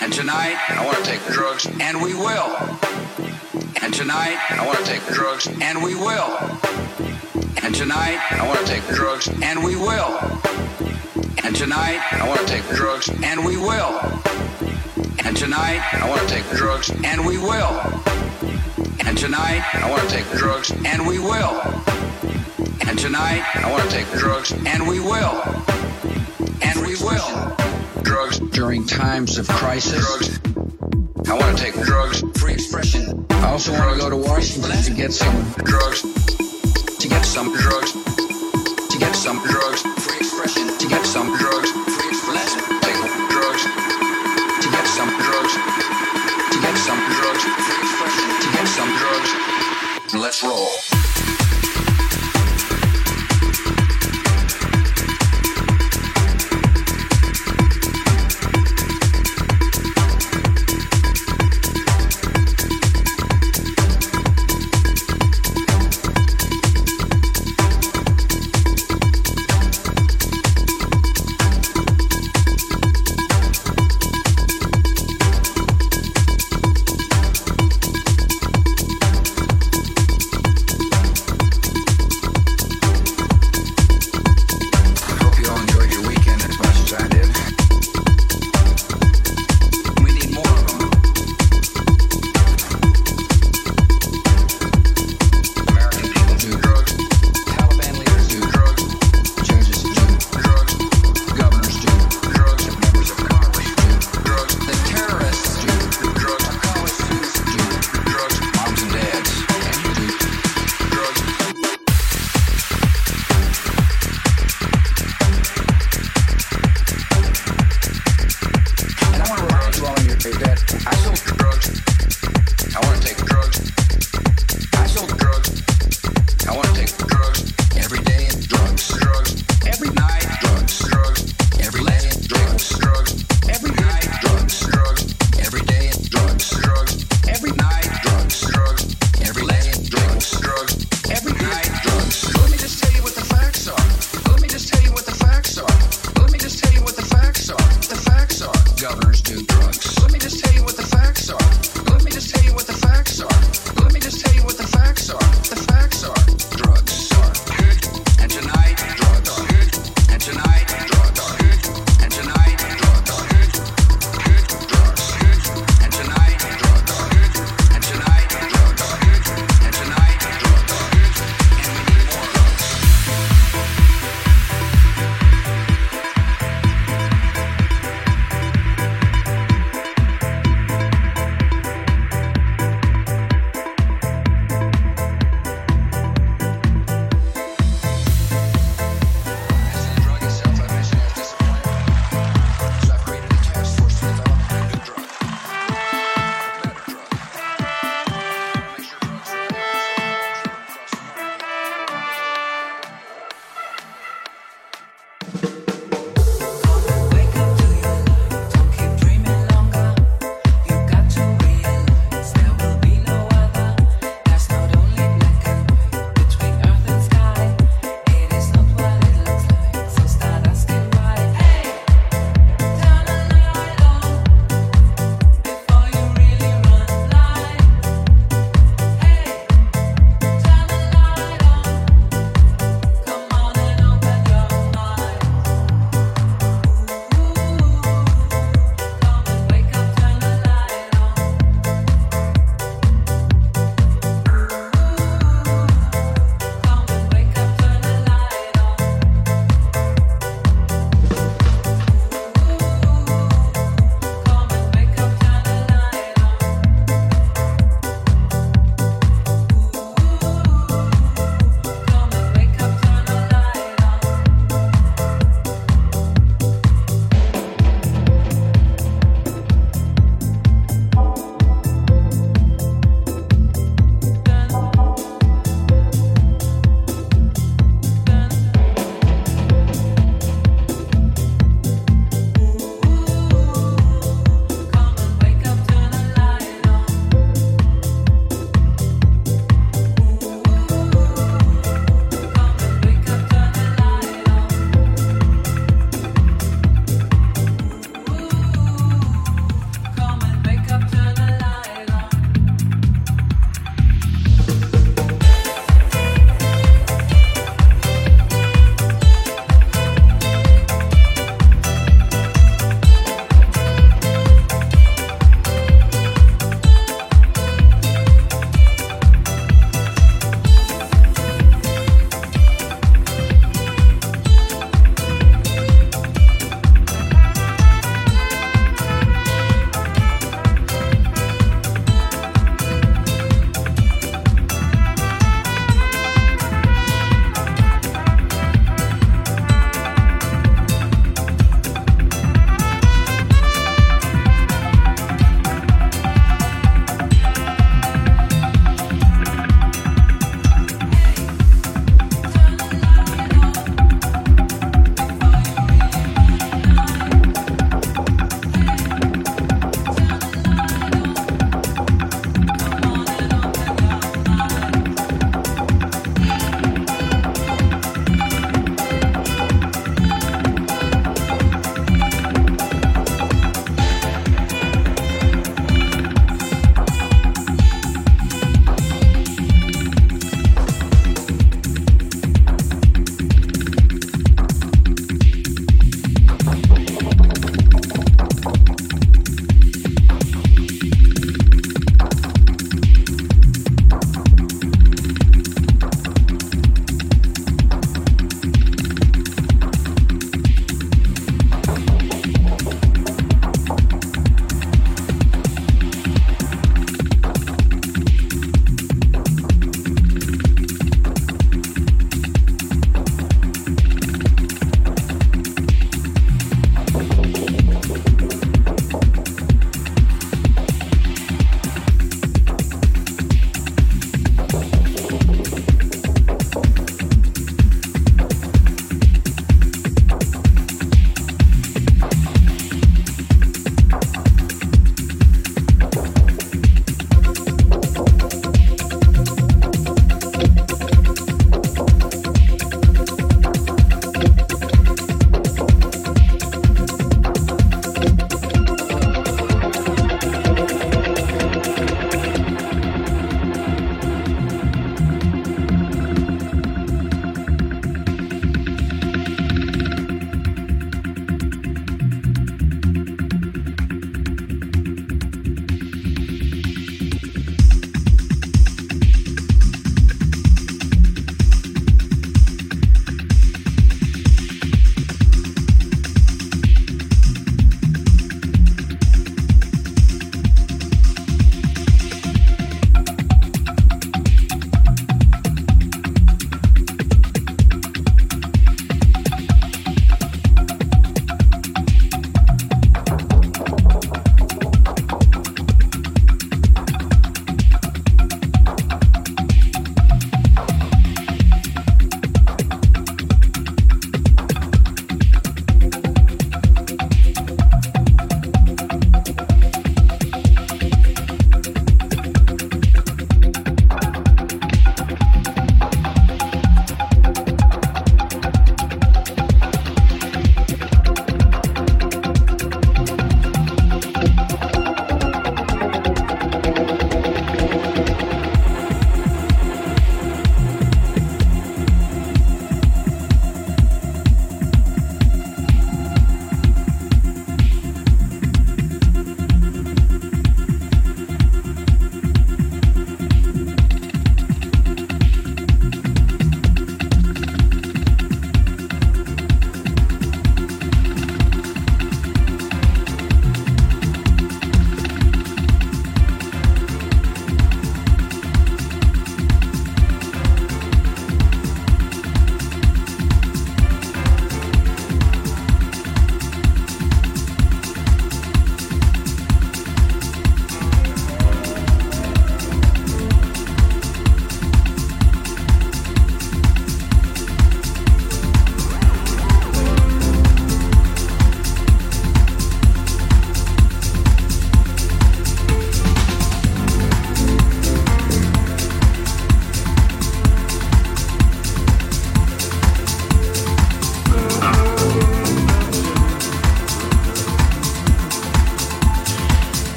And tonight, I want to take drugs, and we will. And tonight, I want to take drugs, and we will. And tonight, I want to take drugs, and we will. And tonight, I want to take drugs, and we will. And tonight, I want to take drugs, and we will. And tonight, I want to take drugs, and we will. And tonight, I want to take drugs, and we will. And we will drugs during times of crisis. Drugs. I want to take drugs. Free expression. I also want to go to Washington to get some drugs. To get some drugs. To get some drugs.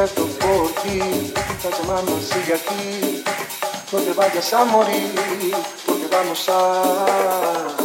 muerto por ti, la semana sigue aquí, no te vayas a morir, porque vamos a...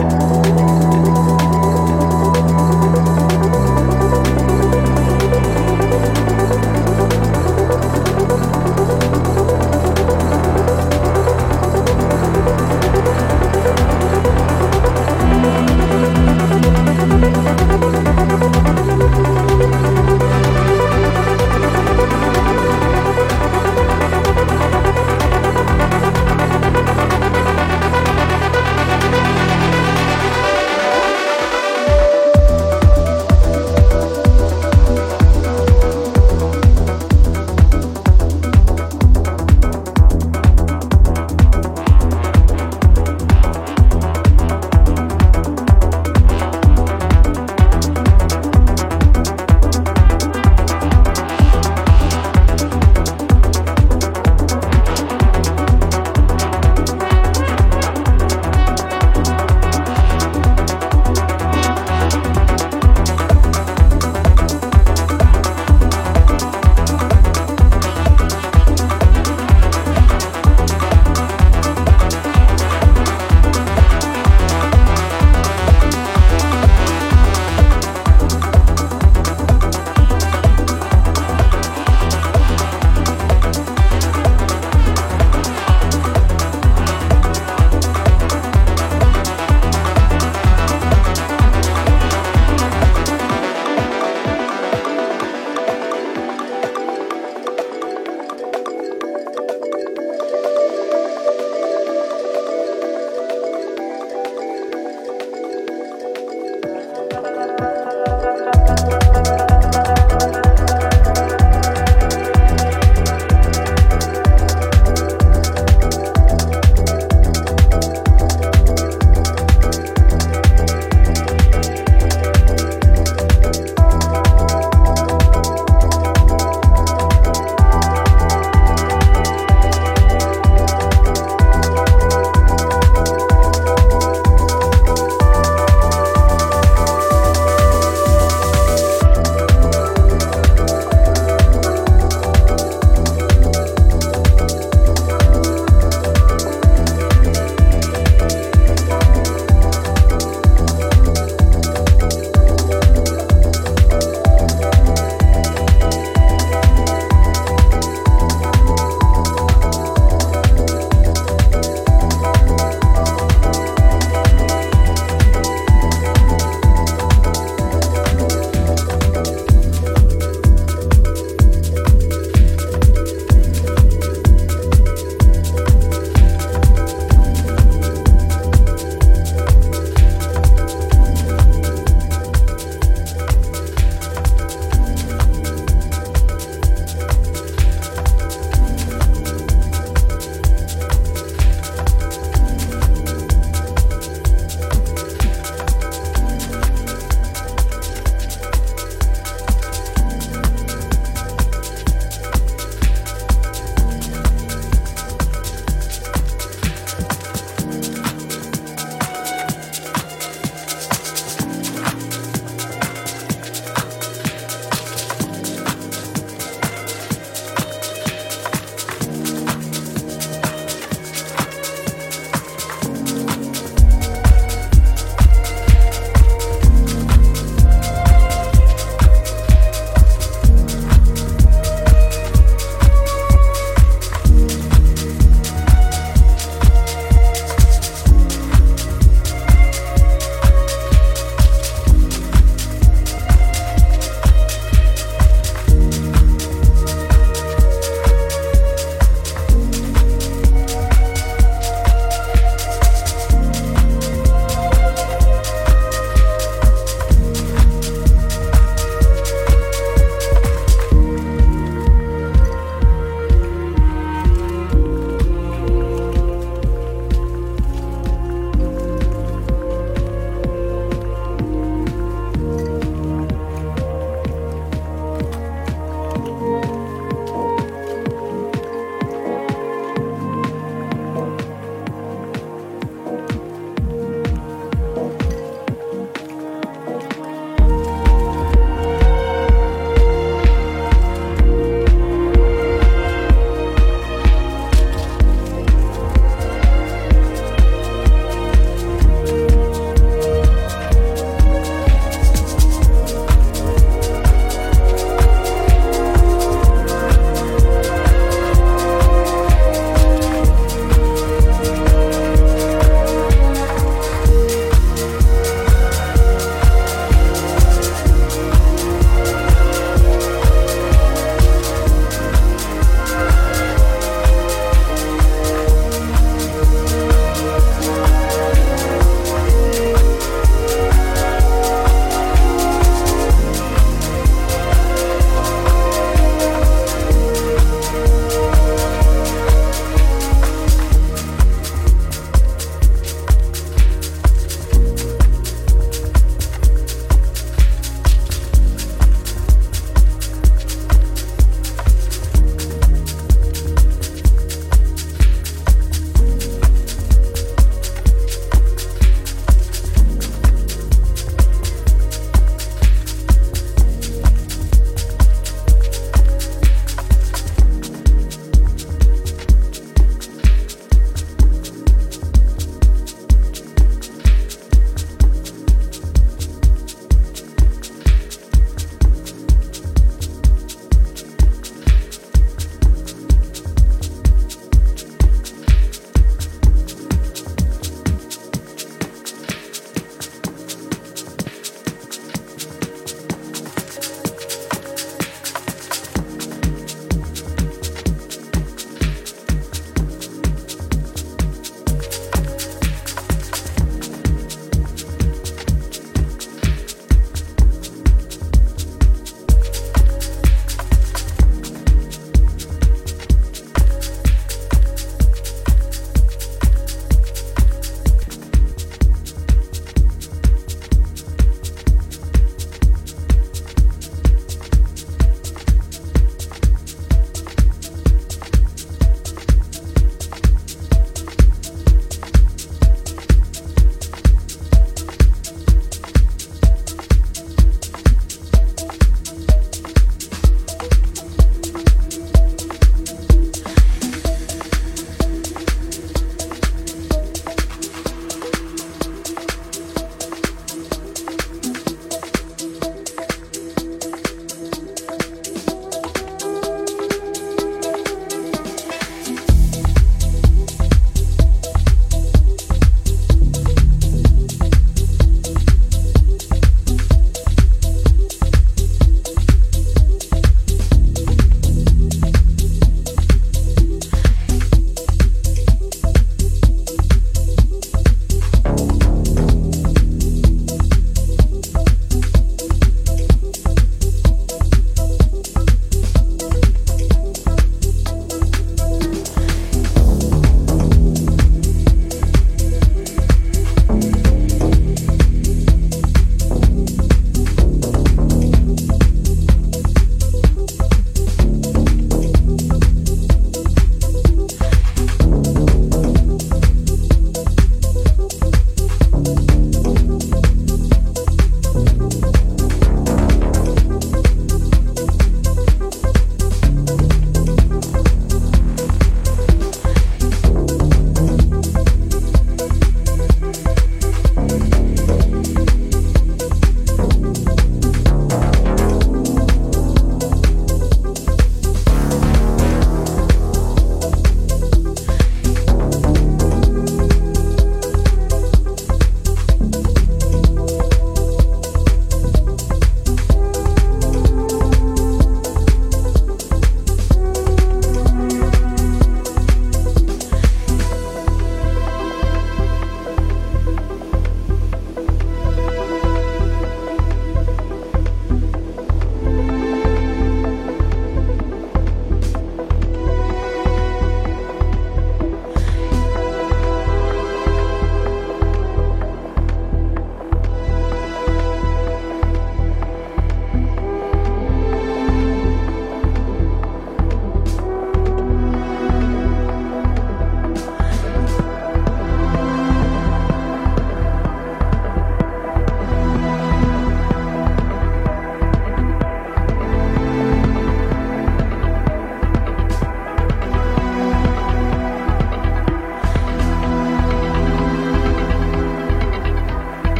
Bye.